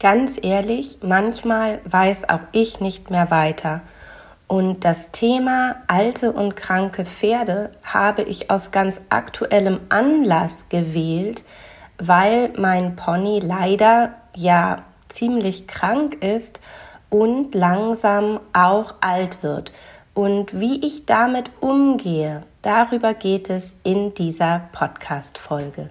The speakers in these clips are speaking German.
Ganz ehrlich, manchmal weiß auch ich nicht mehr weiter. Und das Thema alte und kranke Pferde habe ich aus ganz aktuellem Anlass gewählt, weil mein Pony leider ja ziemlich krank ist und langsam auch alt wird. Und wie ich damit umgehe, darüber geht es in dieser Podcast-Folge.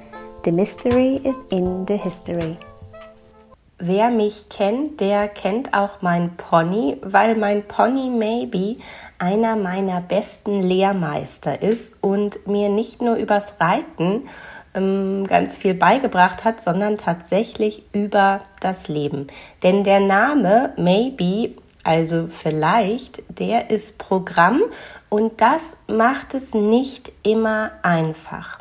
The mystery is in the history. Wer mich kennt, der kennt auch mein Pony, weil mein Pony Maybe einer meiner besten Lehrmeister ist und mir nicht nur übers Reiten ähm, ganz viel beigebracht hat, sondern tatsächlich über das Leben. Denn der Name Maybe, also vielleicht, der ist Programm und das macht es nicht immer einfach.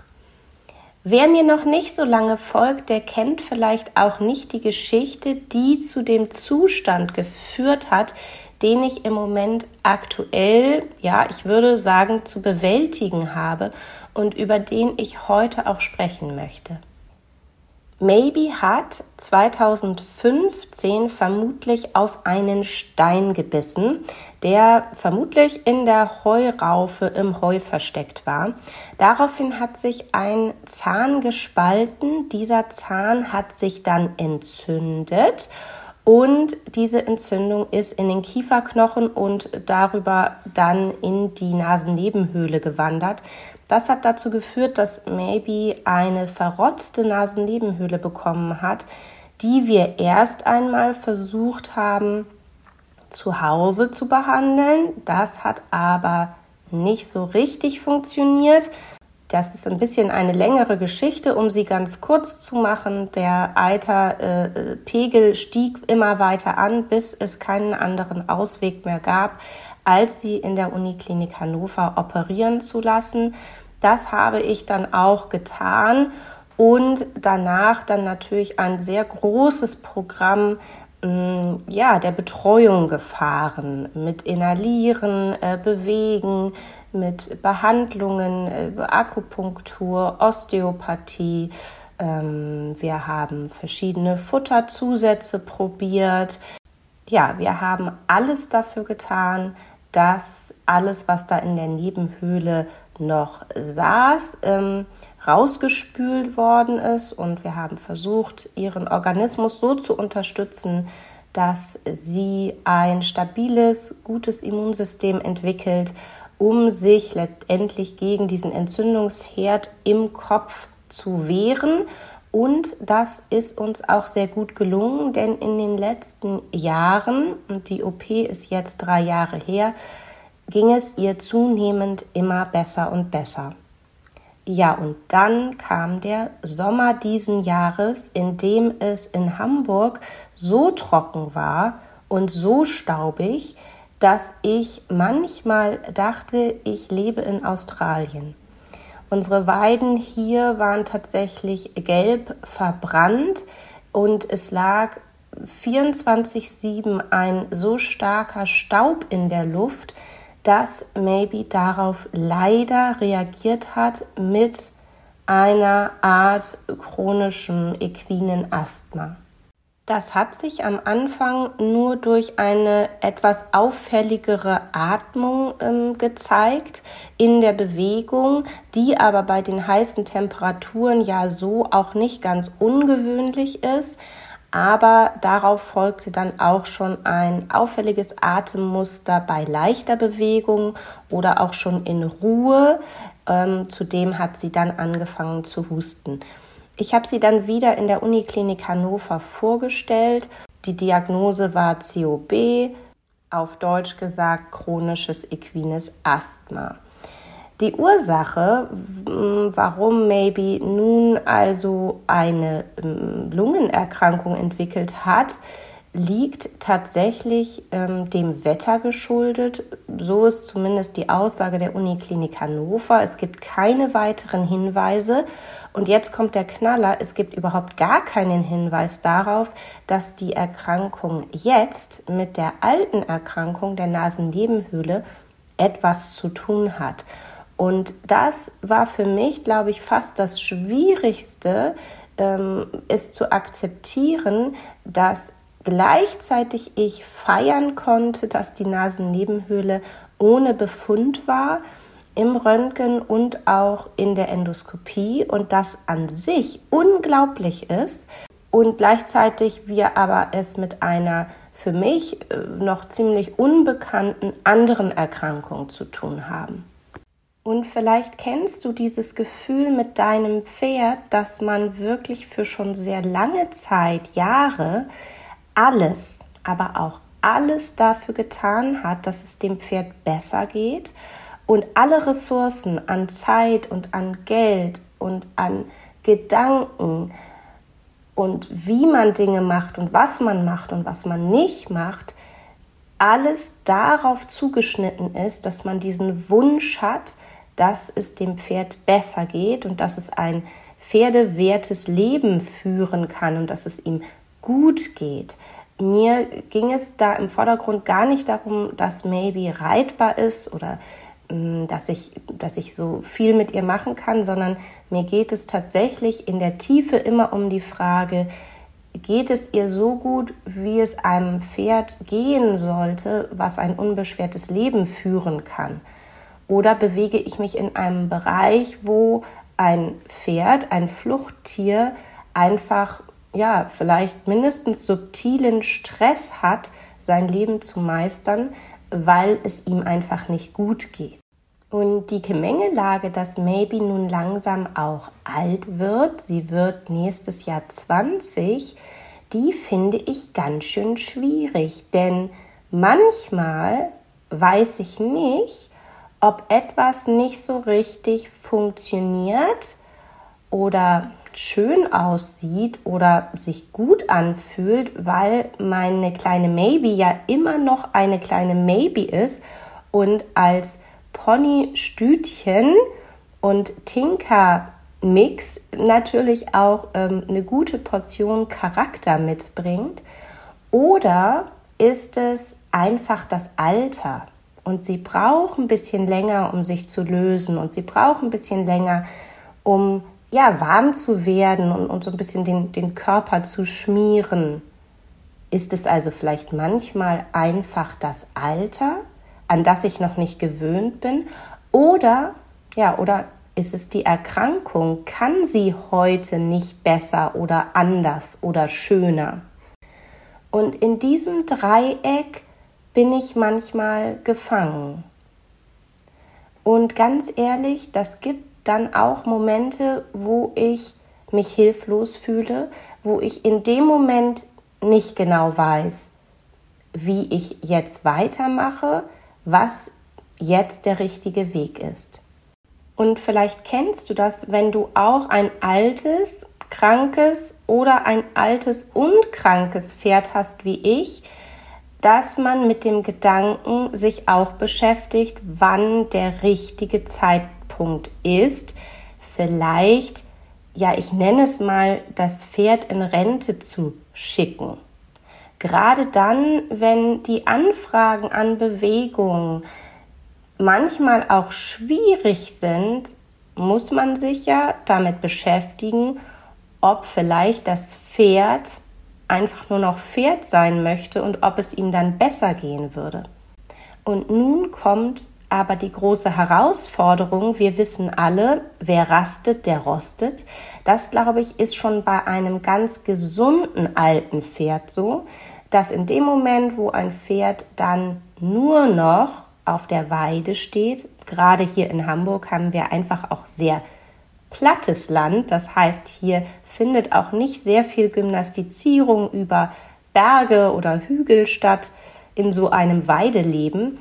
Wer mir noch nicht so lange folgt, der kennt vielleicht auch nicht die Geschichte, die zu dem Zustand geführt hat, den ich im Moment aktuell, ja, ich würde sagen, zu bewältigen habe und über den ich heute auch sprechen möchte. Maybe hat 2015 vermutlich auf einen Stein gebissen, der vermutlich in der Heuraufe im Heu versteckt war. Daraufhin hat sich ein Zahn gespalten. Dieser Zahn hat sich dann entzündet und diese Entzündung ist in den Kieferknochen und darüber dann in die Nasennebenhöhle gewandert. Das hat dazu geführt, dass Maybe eine verrotzte Nasennebenhöhle bekommen hat, die wir erst einmal versucht haben zu Hause zu behandeln. Das hat aber nicht so richtig funktioniert. Das ist ein bisschen eine längere Geschichte, um sie ganz kurz zu machen. Der Eiterpegel äh, stieg immer weiter an, bis es keinen anderen Ausweg mehr gab, als sie in der Uniklinik Hannover operieren zu lassen. Das habe ich dann auch getan und danach dann natürlich ein sehr großes Programm mm, ja, der Betreuung gefahren mit Inhalieren, äh, Bewegen, mit Behandlungen, äh, Akupunktur, Osteopathie. Ähm, wir haben verschiedene Futterzusätze probiert. Ja, wir haben alles dafür getan, dass alles, was da in der Nebenhöhle noch saß, ähm, rausgespült worden ist. Und wir haben versucht, ihren Organismus so zu unterstützen, dass sie ein stabiles, gutes Immunsystem entwickelt um sich letztendlich gegen diesen Entzündungsherd im Kopf zu wehren. Und das ist uns auch sehr gut gelungen, denn in den letzten Jahren, und die OP ist jetzt drei Jahre her, ging es ihr zunehmend immer besser und besser. Ja, und dann kam der Sommer diesen Jahres, in dem es in Hamburg so trocken war und so staubig, dass ich manchmal dachte, ich lebe in Australien. Unsere Weiden hier waren tatsächlich gelb verbrannt und es lag 24-7 ein so starker Staub in der Luft, dass Maybe darauf leider reagiert hat mit einer Art chronischem equinen Asthma. Das hat sich am Anfang nur durch eine etwas auffälligere Atmung ähm, gezeigt in der Bewegung, die aber bei den heißen Temperaturen ja so auch nicht ganz ungewöhnlich ist. Aber darauf folgte dann auch schon ein auffälliges Atemmuster bei leichter Bewegung oder auch schon in Ruhe. Ähm, zudem hat sie dann angefangen zu husten. Ich habe sie dann wieder in der Uniklinik Hannover vorgestellt. Die Diagnose war COB, auf Deutsch gesagt chronisches equines Asthma. Die Ursache, warum Maybe nun also eine Lungenerkrankung entwickelt hat, liegt tatsächlich ähm, dem Wetter geschuldet. So ist zumindest die Aussage der Uniklinik Hannover. Es gibt keine weiteren Hinweise. Und jetzt kommt der Knaller. Es gibt überhaupt gar keinen Hinweis darauf, dass die Erkrankung jetzt mit der alten Erkrankung der Nasennebenhöhle etwas zu tun hat. Und das war für mich, glaube ich, fast das Schwierigste, ähm, ist zu akzeptieren, dass gleichzeitig ich feiern konnte, dass die Nasennebenhöhle ohne Befund war im Röntgen und auch in der Endoskopie und das an sich unglaublich ist und gleichzeitig wir aber es mit einer für mich äh, noch ziemlich unbekannten anderen Erkrankung zu tun haben. Und vielleicht kennst du dieses Gefühl mit deinem Pferd, dass man wirklich für schon sehr lange Zeit, Jahre, alles, aber auch alles dafür getan hat, dass es dem Pferd besser geht und alle Ressourcen an Zeit und an Geld und an Gedanken und wie man Dinge macht und was man macht und was man nicht macht, alles darauf zugeschnitten ist, dass man diesen Wunsch hat, dass es dem Pferd besser geht und dass es ein pferdewertes Leben führen kann und dass es ihm gut geht. Mir ging es da im Vordergrund gar nicht darum, dass Maybe reitbar ist oder mm, dass ich, dass ich so viel mit ihr machen kann, sondern mir geht es tatsächlich in der Tiefe immer um die Frage, geht es ihr so gut, wie es einem Pferd gehen sollte, was ein unbeschwertes Leben führen kann? Oder bewege ich mich in einem Bereich, wo ein Pferd, ein Fluchttier einfach ja, vielleicht mindestens subtilen Stress hat, sein Leben zu meistern, weil es ihm einfach nicht gut geht. Und die Gemengelage, dass Maybe nun langsam auch alt wird, sie wird nächstes Jahr 20, die finde ich ganz schön schwierig, denn manchmal weiß ich nicht, ob etwas nicht so richtig funktioniert oder schön aussieht oder sich gut anfühlt, weil meine kleine Maybe ja immer noch eine kleine Maybe ist und als Pony-Stütchen und Tinker-Mix natürlich auch ähm, eine gute Portion Charakter mitbringt. Oder ist es einfach das Alter? Und sie braucht ein bisschen länger, um sich zu lösen. Und sie braucht ein bisschen länger, um ja, warm zu werden und, und so ein bisschen den, den Körper zu schmieren. Ist es also vielleicht manchmal einfach das Alter, an das ich noch nicht gewöhnt bin? Oder, ja, oder ist es die Erkrankung? Kann sie heute nicht besser oder anders oder schöner? Und in diesem Dreieck bin ich manchmal gefangen. Und ganz ehrlich, das gibt dann auch Momente, wo ich mich hilflos fühle, wo ich in dem Moment nicht genau weiß, wie ich jetzt weitermache, was jetzt der richtige Weg ist. Und vielleicht kennst du das, wenn du auch ein altes, krankes oder ein altes und krankes Pferd hast wie ich, dass man mit dem Gedanken sich auch beschäftigt, wann der richtige Zeitpunkt Punkt ist, vielleicht, ja, ich nenne es mal, das Pferd in Rente zu schicken. Gerade dann, wenn die Anfragen an Bewegung manchmal auch schwierig sind, muss man sich ja damit beschäftigen, ob vielleicht das Pferd einfach nur noch Pferd sein möchte und ob es ihm dann besser gehen würde. Und nun kommt aber die große Herausforderung, wir wissen alle, wer rastet, der rostet. Das, glaube ich, ist schon bei einem ganz gesunden alten Pferd so, dass in dem Moment, wo ein Pferd dann nur noch auf der Weide steht, gerade hier in Hamburg haben wir einfach auch sehr plattes Land. Das heißt, hier findet auch nicht sehr viel Gymnastizierung über Berge oder Hügel statt in so einem Weideleben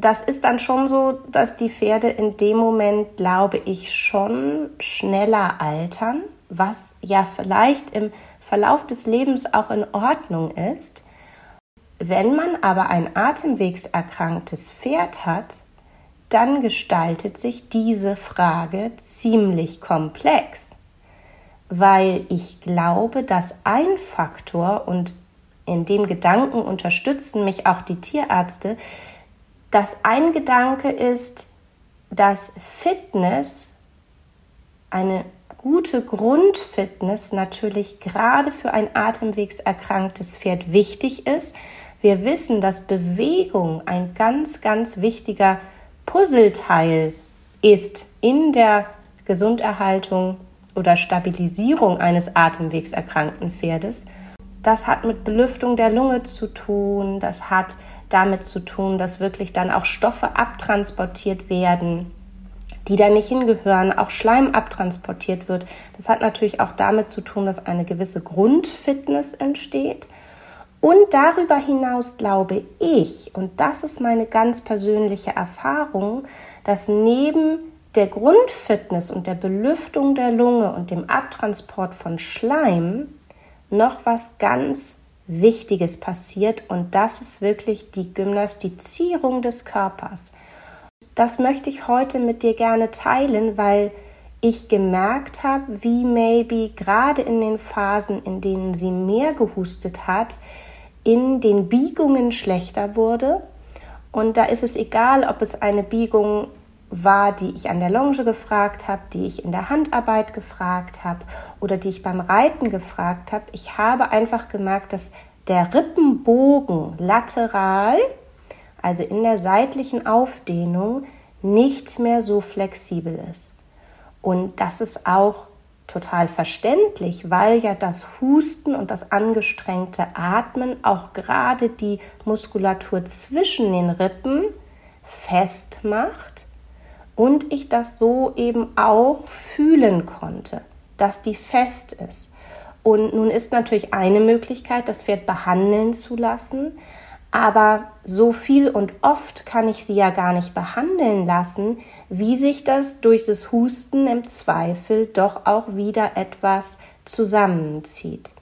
das ist dann schon so, dass die Pferde in dem Moment, glaube ich, schon schneller altern, was ja vielleicht im Verlauf des Lebens auch in Ordnung ist. Wenn man aber ein atemwegserkranktes Pferd hat, dann gestaltet sich diese Frage ziemlich komplex, weil ich glaube, dass ein Faktor, und in dem Gedanken unterstützen mich auch die Tierärzte, dass ein Gedanke ist, dass Fitness, eine gute Grundfitness natürlich gerade für ein atemwegserkranktes Pferd wichtig ist. Wir wissen, dass Bewegung ein ganz, ganz wichtiger Puzzleteil ist in der Gesunderhaltung oder Stabilisierung eines atemwegserkrankten Pferdes. Das hat mit Belüftung der Lunge zu tun, das hat damit zu tun, dass wirklich dann auch Stoffe abtransportiert werden, die da nicht hingehören, auch Schleim abtransportiert wird. Das hat natürlich auch damit zu tun, dass eine gewisse Grundfitness entsteht. Und darüber hinaus glaube ich, und das ist meine ganz persönliche Erfahrung, dass neben der Grundfitness und der Belüftung der Lunge und dem Abtransport von Schleim noch was ganz Wichtiges passiert und das ist wirklich die Gymnastizierung des Körpers. Das möchte ich heute mit dir gerne teilen, weil ich gemerkt habe, wie maybe gerade in den Phasen, in denen sie mehr gehustet hat, in den Biegungen schlechter wurde. Und da ist es egal, ob es eine Biegung war, die ich an der Longe gefragt habe, die ich in der Handarbeit gefragt habe oder die ich beim Reiten gefragt habe. Ich habe einfach gemerkt, dass der Rippenbogen lateral, also in der seitlichen Aufdehnung, nicht mehr so flexibel ist. Und das ist auch total verständlich, weil ja das Husten und das angestrengte Atmen auch gerade die Muskulatur zwischen den Rippen festmacht und ich das so eben auch fühlen konnte, dass die fest ist. Und nun ist natürlich eine Möglichkeit, das Pferd behandeln zu lassen, aber so viel und oft kann ich sie ja gar nicht behandeln lassen, wie sich das durch das Husten im Zweifel doch auch wieder etwas zusammenzieht.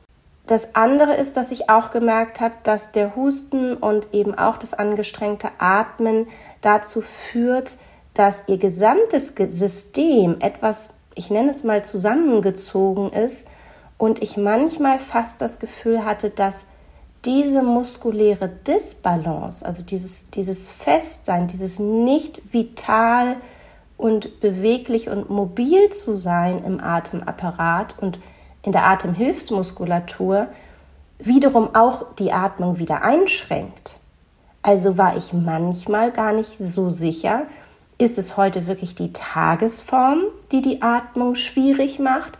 Das andere ist, dass ich auch gemerkt habe, dass der Husten und eben auch das angestrengte Atmen dazu führt, dass ihr gesamtes System etwas, ich nenne es mal, zusammengezogen ist und ich manchmal fast das Gefühl hatte, dass diese muskuläre Disbalance, also dieses, dieses Festsein, dieses nicht vital und beweglich und mobil zu sein im Atemapparat und in der Atemhilfsmuskulatur, wiederum auch die Atmung wieder einschränkt. Also war ich manchmal gar nicht so sicher, ist es heute wirklich die Tagesform, die die Atmung schwierig macht,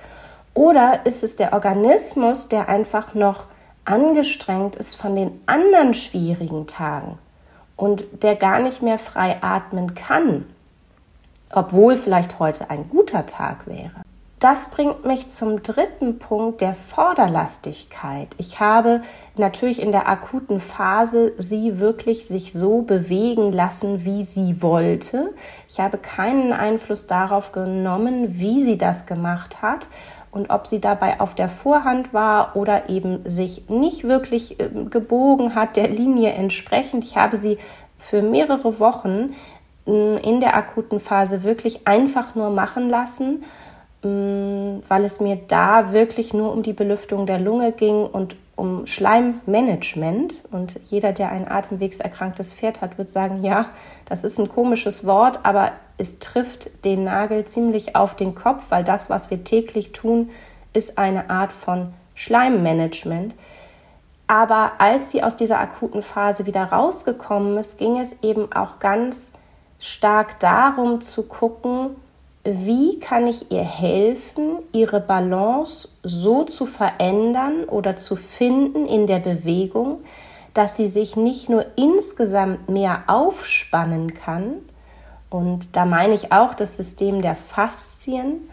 oder ist es der Organismus, der einfach noch angestrengt ist von den anderen schwierigen Tagen und der gar nicht mehr frei atmen kann, obwohl vielleicht heute ein guter Tag wäre. Das bringt mich zum dritten Punkt der Vorderlastigkeit. Ich habe natürlich in der akuten Phase sie wirklich sich so bewegen lassen, wie sie wollte. Ich habe keinen Einfluss darauf genommen, wie sie das gemacht hat und ob sie dabei auf der Vorhand war oder eben sich nicht wirklich ähm, gebogen hat der Linie entsprechend. Ich habe sie für mehrere Wochen hm, in der akuten Phase wirklich einfach nur machen lassen, hm, weil es mir da wirklich nur um die Belüftung der Lunge ging und um Schleimmanagement. Und jeder, der ein atemwegserkranktes Pferd hat, wird sagen, ja, das ist ein komisches Wort, aber es trifft den Nagel ziemlich auf den Kopf, weil das, was wir täglich tun, ist eine Art von Schleimmanagement. Aber als sie aus dieser akuten Phase wieder rausgekommen ist, ging es eben auch ganz stark darum zu gucken, wie kann ich ihr helfen, ihre Balance so zu verändern oder zu finden in der Bewegung, dass sie sich nicht nur insgesamt mehr aufspannen kann, und da meine ich auch das System der Faszien,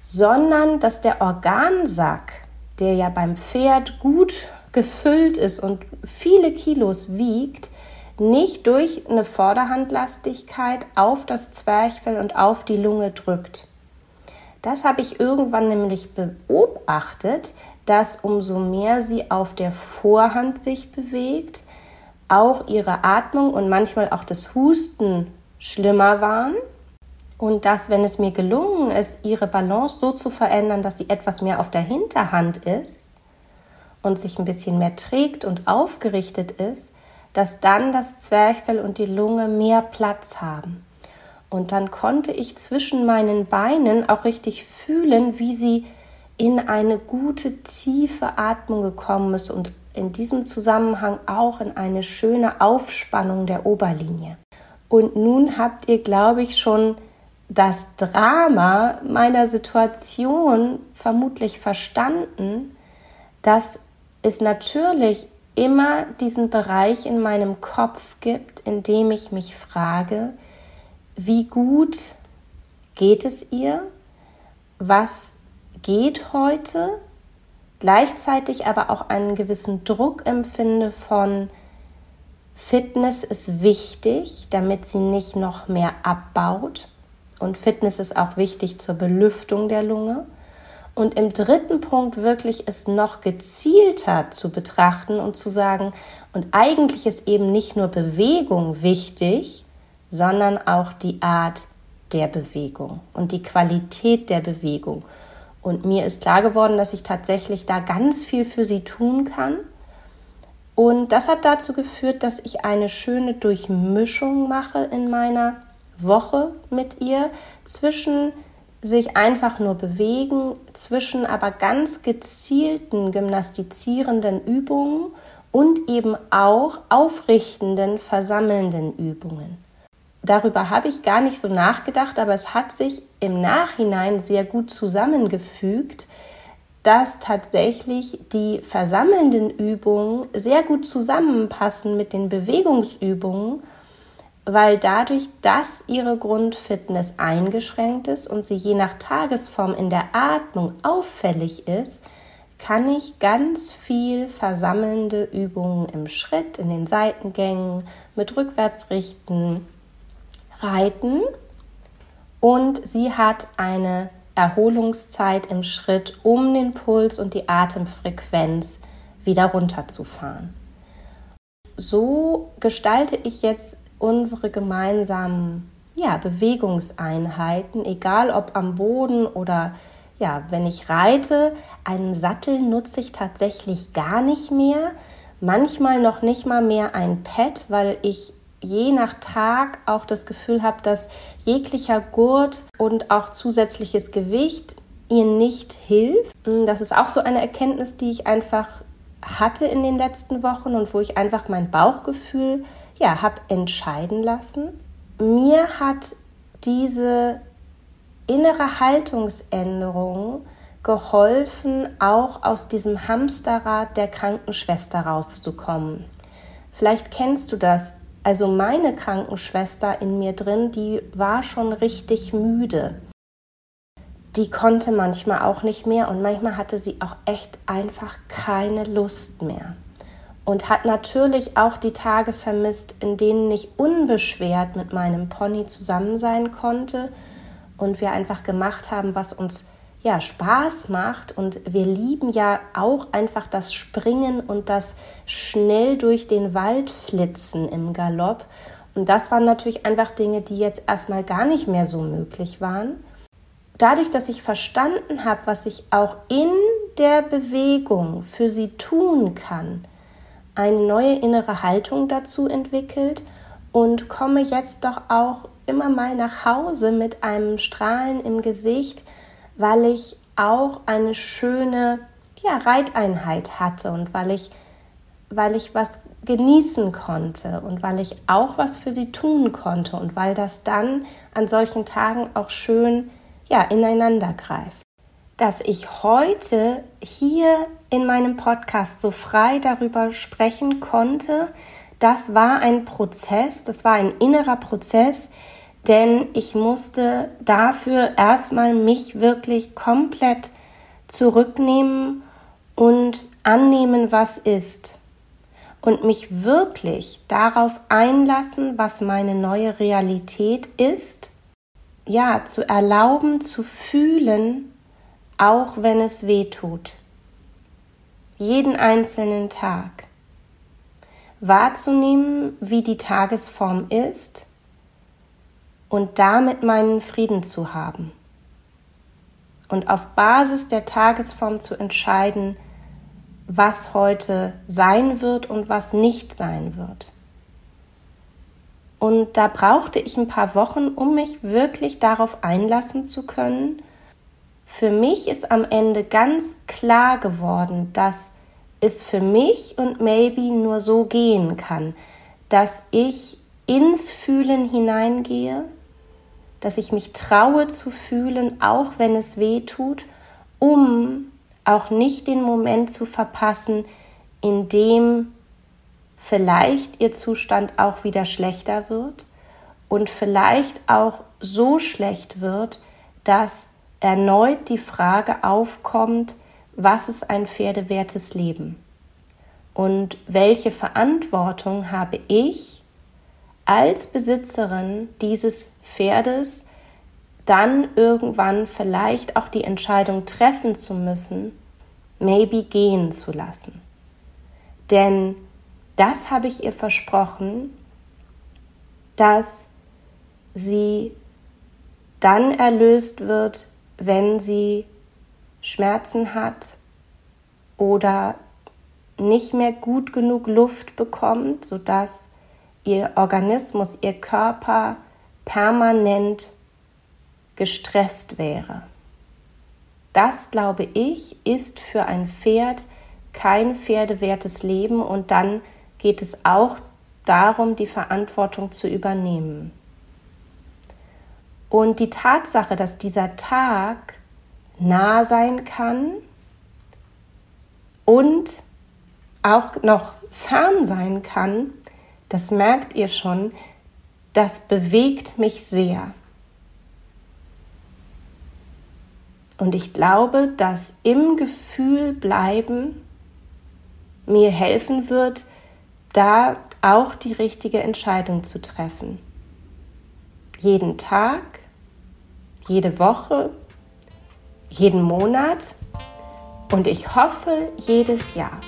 sondern dass der Organsack, der ja beim Pferd gut gefüllt ist und viele Kilos wiegt, nicht durch eine Vorderhandlastigkeit auf das Zwerchfell und auf die Lunge drückt. Das habe ich irgendwann nämlich beobachtet, dass umso mehr sie auf der Vorhand sich bewegt, auch ihre Atmung und manchmal auch das Husten schlimmer waren. Und dass, wenn es mir gelungen ist, ihre Balance so zu verändern, dass sie etwas mehr auf der Hinterhand ist und sich ein bisschen mehr trägt und aufgerichtet ist, dass dann das Zwerchfell und die Lunge mehr Platz haben. Und dann konnte ich zwischen meinen Beinen auch richtig fühlen, wie sie in eine gute, tiefe Atmung gekommen ist und in diesem Zusammenhang auch in eine schöne Aufspannung der Oberlinie. Und nun habt ihr, glaube ich, schon das Drama meiner Situation vermutlich verstanden, dass es natürlich immer diesen Bereich in meinem Kopf gibt, in dem ich mich frage, wie gut geht es ihr? Was geht heute? Gleichzeitig aber auch einen gewissen Druck empfinde von Fitness ist wichtig, damit sie nicht noch mehr abbaut. Und Fitness ist auch wichtig zur Belüftung der Lunge. Und im dritten Punkt wirklich es noch gezielter zu betrachten und zu sagen, und eigentlich ist eben nicht nur Bewegung wichtig, sondern auch die Art der Bewegung und die Qualität der Bewegung. Und mir ist klar geworden, dass ich tatsächlich da ganz viel für sie tun kann. Und das hat dazu geführt, dass ich eine schöne Durchmischung mache in meiner Woche mit ihr zwischen sich einfach nur bewegen, zwischen aber ganz gezielten gymnastizierenden Übungen und eben auch aufrichtenden, versammelnden Übungen. Darüber habe ich gar nicht so nachgedacht, aber es hat sich im Nachhinein sehr gut zusammengefügt, dass tatsächlich die versammelnden Übungen sehr gut zusammenpassen mit den Bewegungsübungen weil dadurch, dass ihre Grundfitness eingeschränkt ist und sie je nach Tagesform in der Atmung auffällig ist, kann ich ganz viel versammelnde Übungen im Schritt, in den Seitengängen, mit Rückwärtsrichten, Reiten und sie hat eine Erholungszeit im Schritt, um den Puls und die Atemfrequenz wieder runterzufahren. So gestalte ich jetzt unsere gemeinsamen ja, Bewegungseinheiten, egal ob am Boden oder ja, wenn ich reite, einen Sattel nutze ich tatsächlich gar nicht mehr. Manchmal noch nicht mal mehr ein Pad, weil ich je nach Tag auch das Gefühl habe, dass jeglicher Gurt und auch zusätzliches Gewicht ihr nicht hilft. Das ist auch so eine Erkenntnis, die ich einfach hatte in den letzten Wochen und wo ich einfach mein Bauchgefühl ja, habe entscheiden lassen. Mir hat diese innere Haltungsänderung geholfen, auch aus diesem Hamsterrad der Krankenschwester rauszukommen. Vielleicht kennst du das. Also meine Krankenschwester in mir drin, die war schon richtig müde. Die konnte manchmal auch nicht mehr und manchmal hatte sie auch echt einfach keine Lust mehr und hat natürlich auch die Tage vermisst, in denen ich unbeschwert mit meinem Pony zusammen sein konnte und wir einfach gemacht haben, was uns ja Spaß macht und wir lieben ja auch einfach das Springen und das schnell durch den Wald flitzen im Galopp und das waren natürlich einfach Dinge, die jetzt erstmal gar nicht mehr so möglich waren. Dadurch, dass ich verstanden habe, was ich auch in der Bewegung für sie tun kann, eine neue innere Haltung dazu entwickelt und komme jetzt doch auch immer mal nach Hause mit einem Strahlen im Gesicht, weil ich auch eine schöne ja, Reiteinheit hatte und weil ich, weil ich was genießen konnte und weil ich auch was für sie tun konnte und weil das dann an solchen Tagen auch schön ja, ineinander greift dass ich heute hier in meinem Podcast so frei darüber sprechen konnte. Das war ein Prozess, das war ein innerer Prozess, denn ich musste dafür erstmal mich wirklich komplett zurücknehmen und annehmen, was ist. und mich wirklich darauf einlassen, was meine neue Realität ist, ja, zu erlauben, zu fühlen, auch wenn es weh tut. Jeden einzelnen Tag. Wahrzunehmen, wie die Tagesform ist und damit meinen Frieden zu haben. Und auf Basis der Tagesform zu entscheiden, was heute sein wird und was nicht sein wird. Und da brauchte ich ein paar Wochen, um mich wirklich darauf einlassen zu können. Für mich ist am Ende ganz klar geworden, dass es für mich und maybe nur so gehen kann, dass ich ins Fühlen hineingehe, dass ich mich traue zu fühlen, auch wenn es weh tut, um auch nicht den Moment zu verpassen, in dem vielleicht ihr Zustand auch wieder schlechter wird und vielleicht auch so schlecht wird, dass erneut die Frage aufkommt, was ist ein pferdewertes Leben? Und welche Verantwortung habe ich als Besitzerin dieses Pferdes dann irgendwann vielleicht auch die Entscheidung treffen zu müssen, maybe gehen zu lassen. Denn das habe ich ihr versprochen, dass sie dann erlöst wird, wenn sie Schmerzen hat oder nicht mehr gut genug Luft bekommt, sodass ihr Organismus, ihr Körper permanent gestresst wäre. Das, glaube ich, ist für ein Pferd kein pferdewertes Leben und dann geht es auch darum, die Verantwortung zu übernehmen. Und die Tatsache, dass dieser Tag nah sein kann und auch noch fern sein kann, das merkt ihr schon, das bewegt mich sehr. Und ich glaube, dass im Gefühl bleiben mir helfen wird, da auch die richtige Entscheidung zu treffen. Jeden Tag, jede Woche, jeden Monat und ich hoffe jedes Jahr.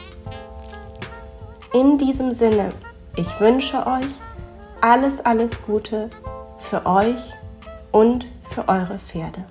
In diesem Sinne, ich wünsche euch alles, alles Gute für euch und für eure Pferde.